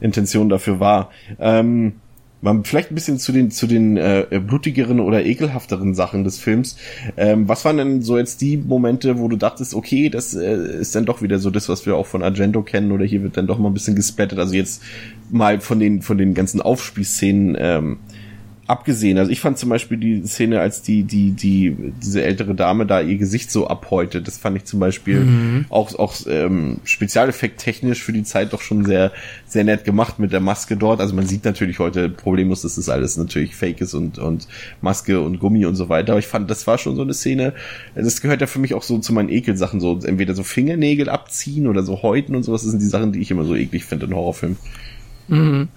Intention dafür war. Ähm, man vielleicht ein bisschen zu den zu den äh, blutigeren oder ekelhafteren Sachen des Films. Ähm, was waren denn so jetzt die Momente, wo du dachtest, okay, das äh, ist dann doch wieder so das, was wir auch von Argento kennen, oder hier wird dann doch mal ein bisschen gesplattet. Also jetzt mal von den von den ganzen Aufspießszenen ähm, abgesehen. Also ich fand zum Beispiel die Szene, als die, die, die, diese ältere Dame da ihr Gesicht so abhäutet, das fand ich zum Beispiel mhm. auch, auch ähm, Spezialeffekt technisch für die Zeit doch schon sehr, sehr nett gemacht mit der Maske dort. Also man sieht natürlich heute problemlos, dass das alles natürlich fake ist und, und Maske und Gummi und so weiter. Aber ich fand, das war schon so eine Szene, das gehört ja für mich auch so zu meinen Ekelsachen, so entweder so Fingernägel abziehen oder so häuten und sowas. Das sind die Sachen, die ich immer so eklig finde in Horrorfilmen. Mhm.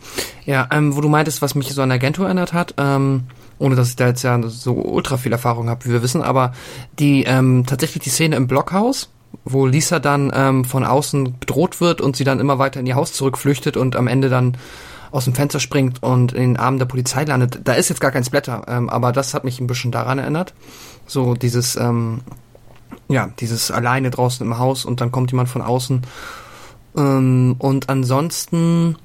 Ja, ähm, wo du meintest, was mich so an Argento erinnert hat, ähm, ohne dass ich da jetzt ja so ultra viel Erfahrung habe, wie wir wissen, aber die ähm, tatsächlich die Szene im Blockhaus, wo Lisa dann ähm, von außen bedroht wird und sie dann immer weiter in ihr Haus zurückflüchtet und am Ende dann aus dem Fenster springt und in den Armen der Polizei landet. Da ist jetzt gar kein Splatter, ähm, aber das hat mich ein bisschen daran erinnert. So dieses, ähm, ja, dieses alleine draußen im Haus und dann kommt jemand von außen. Ähm, und ansonsten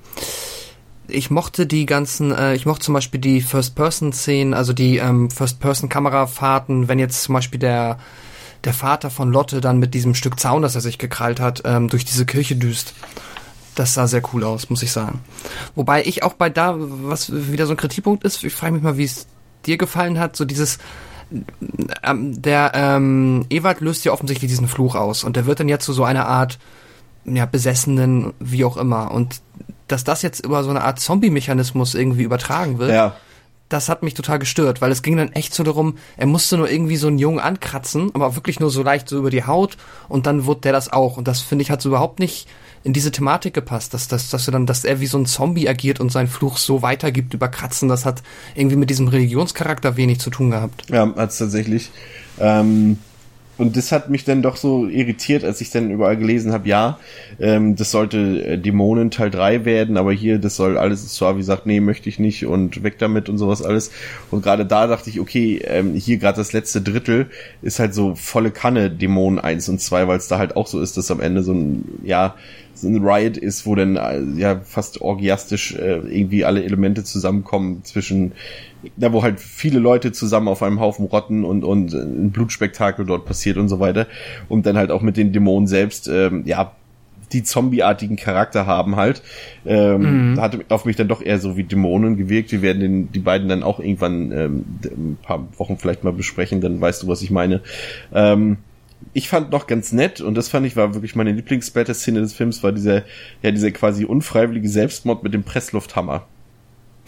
ich mochte die ganzen, äh, ich mochte zum Beispiel die First-Person-Szenen, also die ähm, First-Person-Kamerafahrten, wenn jetzt zum Beispiel der der Vater von Lotte dann mit diesem Stück Zaun, das er sich gekrallt hat, ähm, durch diese Kirche düst. Das sah sehr cool aus, muss ich sagen. Wobei ich auch bei da, was wieder so ein Kritikpunkt ist, ich frage mich mal, wie es dir gefallen hat, so dieses, ähm, der ähm, Ewald löst ja offensichtlich diesen Fluch aus und der wird dann ja zu so einer Art ja, Besessenen, wie auch immer. Und dass das jetzt über so eine Art Zombie-Mechanismus irgendwie übertragen wird, ja. das hat mich total gestört, weil es ging dann echt so darum, er musste nur irgendwie so einen Jungen ankratzen, aber wirklich nur so leicht so über die Haut und dann wurde der das auch. Und das finde ich hat so überhaupt nicht in diese Thematik gepasst, dass, dass, dass er dann, dass er wie so ein Zombie agiert und seinen Fluch so weitergibt über Kratzen, das hat irgendwie mit diesem Religionscharakter wenig zu tun gehabt. Ja, hat's tatsächlich. Ähm und das hat mich dann doch so irritiert, als ich dann überall gelesen habe, ja, ähm, das sollte äh, Dämonen Teil 3 werden, aber hier, das soll alles, Suavi sagt, nee, möchte ich nicht und weg damit und sowas alles. Und gerade da dachte ich, okay, ähm, hier gerade das letzte Drittel ist halt so volle Kanne Dämonen 1 und 2, weil es da halt auch so ist, dass am Ende so ein, ja, ein Riot ist, wo dann äh, ja fast orgiastisch äh, irgendwie alle Elemente zusammenkommen zwischen da wo halt viele Leute zusammen auf einem Haufen rotten und und ein Blutspektakel dort passiert und so weiter. Und dann halt auch mit den Dämonen selbst ähm, ja die zombieartigen Charakter haben halt. Ähm, mhm. hat auf mich dann doch eher so wie Dämonen gewirkt. Wir werden den, die beiden dann auch irgendwann ähm, ein paar Wochen vielleicht mal besprechen dann weißt du was ich meine. Ähm, ich fand noch ganz nett und das fand ich war wirklich meine Lieblingssplatter-Szene des Films war dieser ja dieser quasi unfreiwillige Selbstmord mit dem Presslufthammer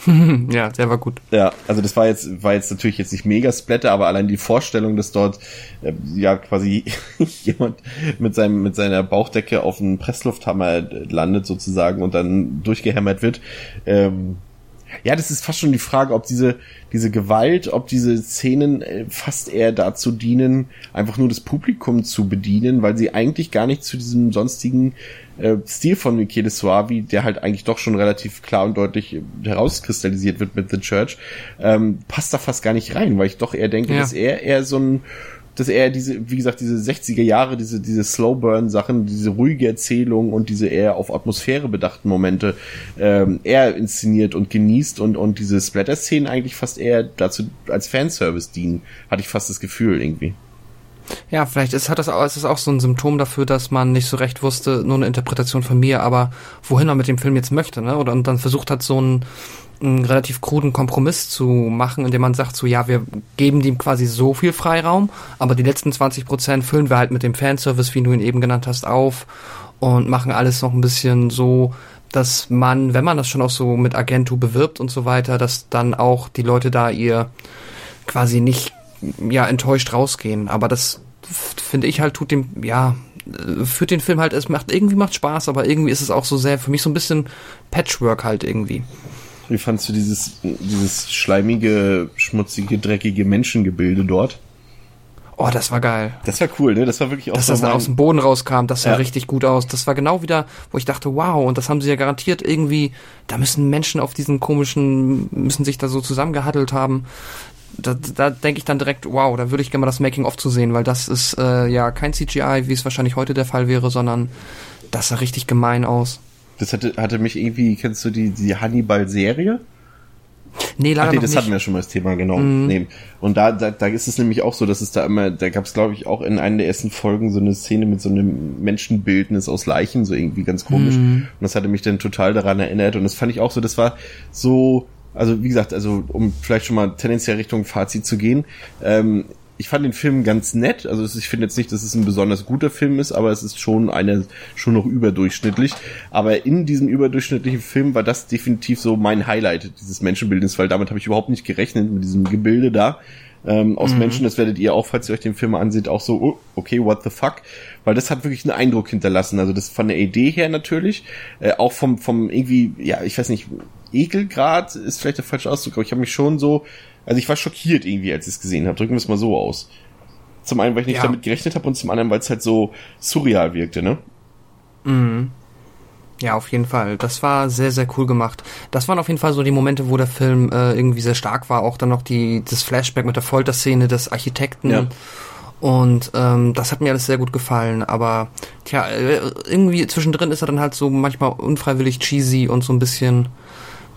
<laughs> ja, der war gut. Ja, also das war jetzt, war jetzt natürlich jetzt nicht mega Splatter, aber allein die Vorstellung, dass dort äh, ja quasi <laughs> jemand mit seinem, mit seiner Bauchdecke auf einen Presslufthammer landet sozusagen und dann durchgehämmert wird, ähm, ja, das ist fast schon die Frage, ob diese, diese Gewalt, ob diese Szenen äh, fast eher dazu dienen, einfach nur das Publikum zu bedienen, weil sie eigentlich gar nicht zu diesem sonstigen äh, Stil von Michele Suavi, der halt eigentlich doch schon relativ klar und deutlich herauskristallisiert wird mit The Church, ähm, passt da fast gar nicht rein, weil ich doch eher denke, ja. dass er eher so ein dass er diese, wie gesagt, diese 60er Jahre, diese, diese Slowburn-Sachen, diese ruhige Erzählung und diese eher auf Atmosphäre bedachten Momente ähm, eher inszeniert und genießt und, und diese Splatter-Szenen eigentlich fast eher dazu als Fanservice dienen, hatte ich fast das Gefühl irgendwie. Ja, vielleicht ist, hat das auch, ist das auch so ein Symptom dafür, dass man nicht so recht wusste, nur eine Interpretation von mir, aber wohin man mit dem Film jetzt möchte, ne? Oder und dann versucht hat, so ein einen relativ kruden Kompromiss zu machen, indem man sagt, so ja, wir geben dem quasi so viel Freiraum, aber die letzten 20 Prozent füllen wir halt mit dem Fanservice, wie du ihn eben genannt hast, auf und machen alles noch ein bisschen so, dass man, wenn man das schon auch so mit Agentu bewirbt und so weiter, dass dann auch die Leute da ihr quasi nicht ja enttäuscht rausgehen. Aber das finde ich halt tut dem ja führt den Film halt es macht irgendwie macht Spaß, aber irgendwie ist es auch so sehr für mich so ein bisschen Patchwork halt irgendwie. Wie fandst du dieses, dieses schleimige, schmutzige, dreckige Menschengebilde dort? Oh, das war geil. Das war cool, ne? Das war wirklich auch Dass so das mein... aus dem Boden rauskam, das sah ja. richtig gut aus. Das war genau wieder, wo ich dachte, wow, und das haben sie ja garantiert irgendwie, da müssen Menschen auf diesen komischen, müssen sich da so zusammengehaddelt haben. Da, da denke ich dann direkt, wow, da würde ich gerne mal das Making-of zu sehen, weil das ist äh, ja kein CGI, wie es wahrscheinlich heute der Fall wäre, sondern das sah richtig gemein aus. Das hatte, hatte mich irgendwie, kennst du die, die Hannibal-Serie? Nee, leider Ach nee, das nicht. hatten wir schon mal das Thema, genau. Mhm. Nee. Und da, da, da ist es nämlich auch so, dass es da immer, da gab es glaube ich auch in einer der ersten Folgen so eine Szene mit so einem Menschenbildnis aus Leichen, so irgendwie ganz komisch. Mhm. Und das hatte mich dann total daran erinnert. Und das fand ich auch so, das war so, also wie gesagt, also um vielleicht schon mal tendenziell Richtung Fazit zu gehen, ähm, ich fand den Film ganz nett. Also ich finde jetzt nicht, dass es ein besonders guter Film ist, aber es ist schon eine schon noch überdurchschnittlich. Aber in diesem überdurchschnittlichen Film war das definitiv so mein Highlight dieses Menschenbildes, weil damit habe ich überhaupt nicht gerechnet mit diesem Gebilde da. Ähm, aus mhm. Menschen, das werdet ihr auch, falls ihr euch den Film anseht, auch so, oh, okay, what the fuck? Weil das hat wirklich einen Eindruck hinterlassen. Also das von der Idee her natürlich, äh, auch vom, vom irgendwie, ja, ich weiß nicht, Ekelgrad ist vielleicht der falsche Ausdruck, aber ich habe mich schon so also ich war schockiert irgendwie, als ich es gesehen habe. Drücken wir es mal so aus. Zum einen, weil ich nicht ja. damit gerechnet habe und zum anderen, weil es halt so surreal wirkte, ne? Mhm. Ja, auf jeden Fall. Das war sehr, sehr cool gemacht. Das waren auf jeden Fall so die Momente, wo der Film äh, irgendwie sehr stark war. Auch dann noch die, das Flashback mit der Folterszene des Architekten. Ja. Und ähm, das hat mir alles sehr gut gefallen. Aber tja, äh, irgendwie zwischendrin ist er dann halt so manchmal unfreiwillig cheesy und so ein bisschen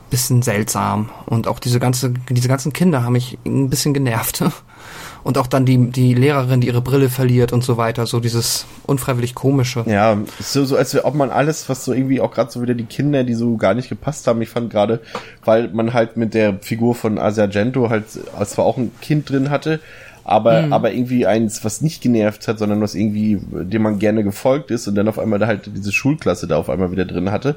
bisschen seltsam. Und auch diese ganze, diese ganzen Kinder haben mich ein bisschen genervt. <laughs> Und auch dann die, die Lehrerin, die ihre Brille verliert und so weiter, so dieses unfreiwillig komische. Ja, so, so als ob man alles, was so irgendwie auch gerade so wieder die Kinder, die so gar nicht gepasst haben, ich fand gerade, weil man halt mit der Figur von Asiagento halt zwar auch ein Kind drin hatte, aber, mhm. aber irgendwie eins, was nicht genervt hat, sondern was irgendwie, dem man gerne gefolgt ist und dann auf einmal da halt diese Schulklasse da auf einmal wieder drin hatte,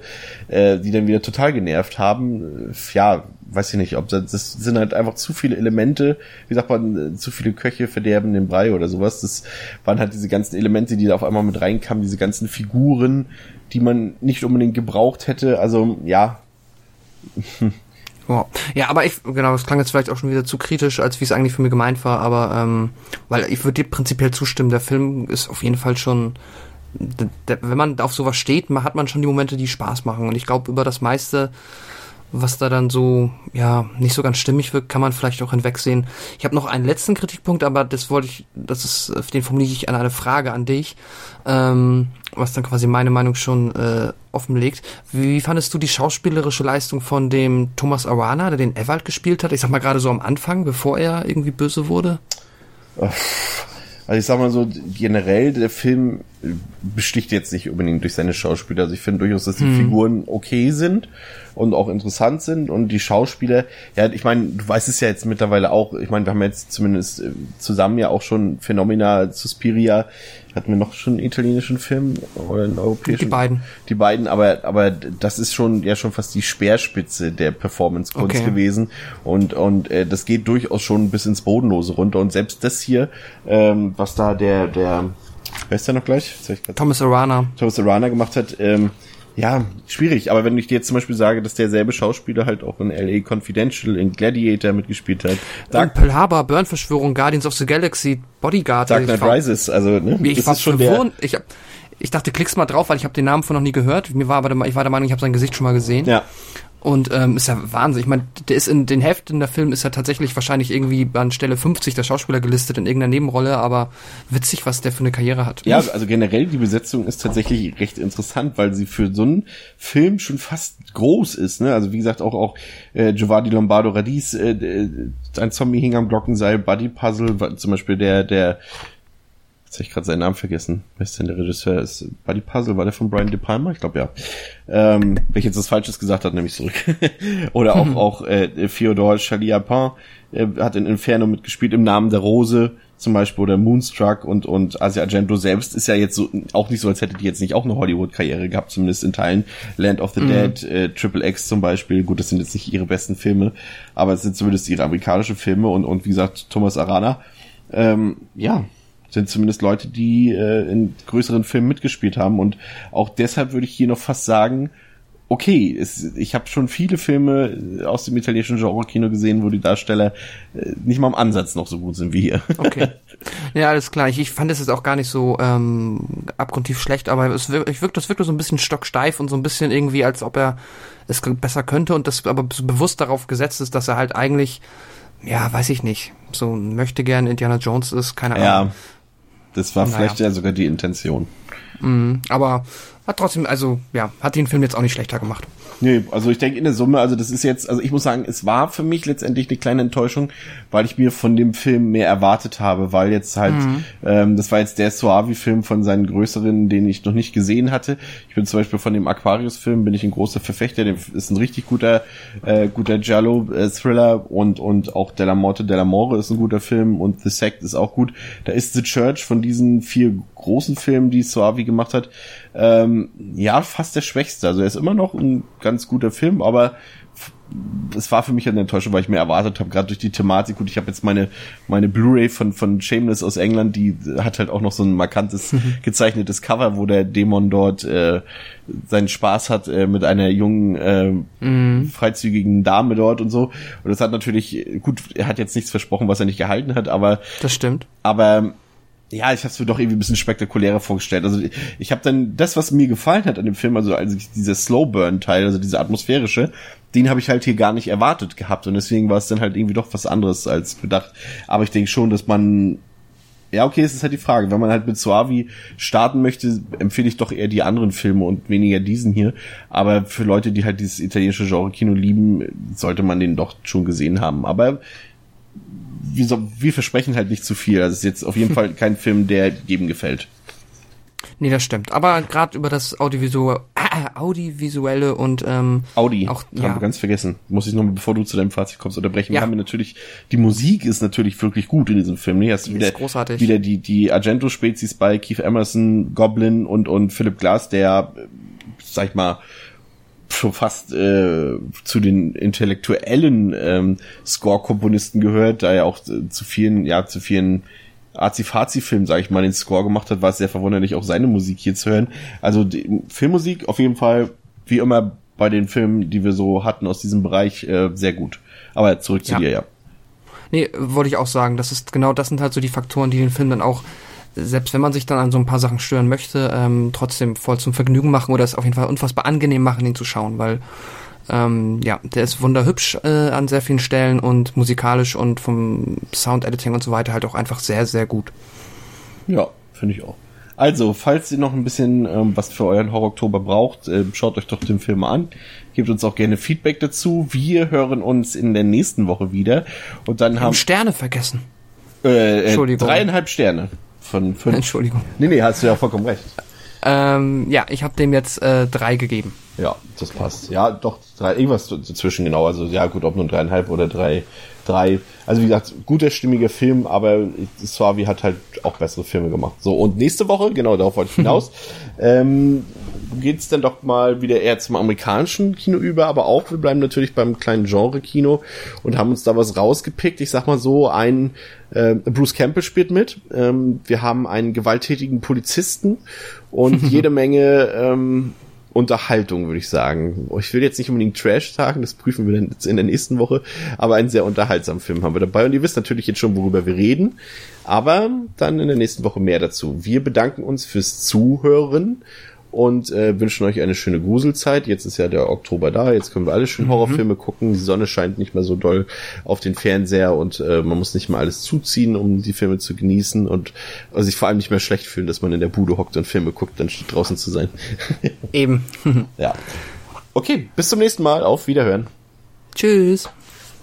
äh, die dann wieder total genervt haben. Ja, weiß ich nicht, ob das, das sind halt einfach zu viele Elemente, wie sagt man, zu viele Köche verderben den Brei oder sowas. Das waren halt diese ganzen Elemente, die da auf einmal mit reinkamen, diese ganzen Figuren, die man nicht unbedingt gebraucht hätte. Also, ja. <laughs> Ja. ja, aber ich, genau, das klang jetzt vielleicht auch schon wieder zu kritisch, als wie es eigentlich für mich gemeint war, aber ähm, weil ich würde dir prinzipiell zustimmen, der Film ist auf jeden Fall schon, wenn man auf sowas steht, hat man schon die Momente, die Spaß machen. Und ich glaube, über das meiste was da dann so, ja, nicht so ganz stimmig wirkt, kann man vielleicht auch hinwegsehen. Ich habe noch einen letzten Kritikpunkt, aber das wollte ich, das ist, den formuliere ich an eine Frage an dich, ähm, was dann quasi meine Meinung schon äh, offenlegt. Wie fandest du die schauspielerische Leistung von dem Thomas Arana, der den Ewald gespielt hat? Ich sag mal gerade so am Anfang, bevor er irgendwie böse wurde. Also ich sag mal so, generell, der Film besticht jetzt nicht unbedingt durch seine Schauspieler. Also ich finde durchaus, dass die hm. Figuren okay sind und auch interessant sind und die Schauspieler, ja, ich meine, du weißt es ja jetzt mittlerweile auch, ich meine, wir haben jetzt zumindest äh, zusammen ja auch schon Phenomena Suspiria, hatten wir noch schon einen italienischen Film oder einen europäischen? Die beiden. Die beiden, aber, aber das ist schon, ja schon fast die Speerspitze der Performance-Kunst okay. gewesen und, und äh, das geht durchaus schon bis ins Bodenlose runter und selbst das hier, ähm, was da der, der, wer ist der noch gleich? Thomas Arana. Thomas Arana gemacht hat, ähm, ja, schwierig. Aber wenn ich dir jetzt zum Beispiel sage, dass derselbe Schauspieler halt auch in LA Confidential, in Gladiator mitgespielt hat. Dark Pearl Harbor, Burn-Verschwörung, Guardians of the Galaxy, Bodyguard. Dark Knight Rises, also, ne? Ich das ist schon verwirrt. Ich, ich dachte, klick's mal drauf, weil ich habe den Namen von noch nie gehört. Mir war aber der, ich war der Meinung, ich habe sein Gesicht schon mal gesehen. Ja. Und ähm, ist ja Wahnsinn. Ich meine, der ist in den Heften der Film ist ja tatsächlich wahrscheinlich irgendwie an Stelle 50 der Schauspieler gelistet in irgendeiner Nebenrolle, aber witzig, was der für eine Karriere hat. Ja, also generell die Besetzung ist tatsächlich recht interessant, weil sie für so einen Film schon fast groß ist. Ne? Also wie gesagt, auch auch äh, Giovanni Lombardo Radice, äh, äh, ein Zombie hing am Glockenseil, Buddy Puzzle, zum Beispiel der der Jetzt habe ich gerade seinen Namen vergessen. Wer ist denn der Regisseur? Ist Buddy Puzzle, war der von Brian De Palma? Ich glaube ja. Ähm, wenn ich jetzt was Falsches gesagt habe, nehme ich zurück. <laughs> Oder auch, auch äh, Theodore Chaliapin äh, hat in Inferno mitgespielt, im Namen der Rose zum Beispiel oder Moonstruck und und Asia Argento selbst ist ja jetzt so auch nicht so, als hätte die jetzt nicht auch eine Hollywood-Karriere gehabt, zumindest in Teilen. Land of the mhm. Dead, äh, Triple X zum Beispiel, gut, das sind jetzt nicht ihre besten Filme, aber es sind zumindest ihre amerikanischen Filme und und wie gesagt Thomas Arana, ähm, ja, sind zumindest Leute, die äh, in größeren Filmen mitgespielt haben. Und auch deshalb würde ich hier noch fast sagen, okay, es, ich habe schon viele Filme aus dem italienischen Genre-Kino gesehen, wo die Darsteller äh, nicht mal im Ansatz noch so gut sind wie hier. Okay. <laughs> Ja, alles klar. Ich, ich fand es jetzt auch gar nicht so ähm, abgrundtief schlecht, aber es wirkt, ich wirkt, das wirkt so ein bisschen stocksteif und so ein bisschen irgendwie, als ob er es besser könnte und das aber bewusst darauf gesetzt ist, dass er halt eigentlich, ja, weiß ich nicht, so möchte gern Indiana Jones ist, keine Ahnung. Ja. Das war naja. vielleicht ja sogar die Intention. Mhm, aber hat trotzdem, also ja, hat den Film jetzt auch nicht schlechter gemacht. Nee, also ich denke in der Summe, also das ist jetzt, also ich muss sagen, es war für mich letztendlich eine kleine Enttäuschung, weil ich mir von dem Film mehr erwartet habe, weil jetzt halt, mhm. ähm, das war jetzt der Suavi-Film von seinen größeren, den ich noch nicht gesehen hatte. Ich bin zum Beispiel von dem Aquarius-Film, bin ich ein großer Verfechter, der ist ein richtig guter, äh, guter Giallo-Thriller und, und auch Della Morte Della More ist ein guter Film und The Sect ist auch gut. Da ist The Church von diesen vier großen Filmen, die Suavi gemacht hat, ähm, ja, fast der schwächste. Also er ist immer noch ein ganz guter Film, aber es war für mich eine Enttäuschung, weil ich mehr erwartet habe, gerade durch die Thematik. Und ich habe jetzt meine meine Blu-ray von von Shameless aus England, die hat halt auch noch so ein markantes gezeichnetes Cover, wo der Dämon dort äh, seinen Spaß hat äh, mit einer jungen äh, mhm. freizügigen Dame dort und so. Und das hat natürlich gut, er hat jetzt nichts versprochen, was er nicht gehalten hat, aber das stimmt. Aber ja, ich habe es mir doch irgendwie ein bisschen spektakulärer vorgestellt. Also ich, ich habe dann das, was mir gefallen hat an dem Film, also, also dieser Slow Burn Teil, also dieser atmosphärische, den habe ich halt hier gar nicht erwartet gehabt und deswegen war es dann halt irgendwie doch was anderes als gedacht. Aber ich denke schon, dass man ja, okay, es ist halt die Frage. Wenn man halt mit Suavi starten möchte, empfehle ich doch eher die anderen Filme und weniger diesen hier. Aber für Leute, die halt dieses italienische Genre-Kino lieben, sollte man den doch schon gesehen haben. Aber wir, so, wir versprechen halt nicht zu viel. Also es ist jetzt auf jeden <laughs> Fall kein Film, der jedem gefällt. Nee, das stimmt. Aber gerade über das Audiovisuelle, <clears throat> äh, Audiovisuelle und ähm, Audi, auch, haben ja. wir ganz vergessen. Muss ich noch, bevor du zu deinem Fazit kommst, unterbrechen. Ja. Wir haben natürlich, die Musik ist natürlich wirklich gut in diesem Film. Hier hast du wieder, großartig. wieder die, die Argento-Spezies bei Keith Emerson, Goblin und, und Philip Glass, der, sag ich mal, schon fast äh, zu den intellektuellen ähm, Score-Komponisten gehört, da er auch äh, zu vielen, ja, zu vielen Azi-Fazi-Filmen, sage ich mal, den Score gemacht hat, war es sehr verwunderlich, auch seine Musik hier zu hören. Also die Filmmusik auf jeden Fall, wie immer, bei den Filmen, die wir so hatten aus diesem Bereich, äh, sehr gut. Aber zurück zu Ja. dir, ja. Nee, wollte ich auch sagen. Das ist genau das sind halt so die Faktoren, die den Film dann auch, selbst wenn man sich dann an so ein paar Sachen stören möchte, ähm, trotzdem voll zum Vergnügen machen oder es auf jeden Fall unfassbar angenehm machen, ihn zu schauen, weil ähm, ja, der ist wunderhübsch äh, an sehr vielen Stellen und musikalisch und vom Sound-Editing und so weiter halt auch einfach sehr, sehr gut. Ja, finde ich auch. Also, falls ihr noch ein bisschen ähm, was für euren Horror-Oktober braucht, äh, schaut euch doch den Film an. Gebt uns auch gerne Feedback dazu. Wir hören uns in der nächsten Woche wieder. Und dann Haben haben Sterne vergessen. äh, äh, Entschuldigung. dreieinhalb Sterne von <laughs> fünf. Entschuldigung. Nee, nee, hast du ja vollkommen recht. Ähm, ja, ich habe dem jetzt äh, drei gegeben. Ja, das passt. Ja, doch, drei, irgendwas dazwischen genau. Also ja, gut, ob nun dreieinhalb oder drei, drei. Also wie gesagt, guter, stimmiger Film, aber Suavi hat halt auch bessere Filme gemacht. So, und nächste Woche, genau, darauf wollte ich hinaus, <laughs> ähm, geht's dann doch mal wieder eher zum amerikanischen Kino über, aber auch, wir bleiben natürlich beim kleinen Genre-Kino und haben uns da was rausgepickt. Ich sag mal so, ein äh, Bruce Campbell spielt mit. Ähm, wir haben einen gewalttätigen Polizisten und <laughs> jede Menge ähm, Unterhaltung, würde ich sagen. Ich will jetzt nicht unbedingt Trash sagen, das prüfen wir dann in der nächsten Woche, aber einen sehr unterhaltsamen Film haben wir dabei und ihr wisst natürlich jetzt schon, worüber wir reden, aber dann in der nächsten Woche mehr dazu. Wir bedanken uns fürs Zuhören und äh, wünschen euch eine schöne Gruselzeit. Jetzt ist ja der Oktober da, jetzt können wir alle schön Horrorfilme gucken. Die Sonne scheint nicht mehr so doll auf den Fernseher und äh, man muss nicht mehr alles zuziehen, um die Filme zu genießen und äh, sich vor allem nicht mehr schlecht fühlen, dass man in der Bude hockt und Filme guckt, anstatt draußen zu sein. Eben. <laughs> ja. Okay, bis zum nächsten Mal. Auf Wiederhören. Tschüss.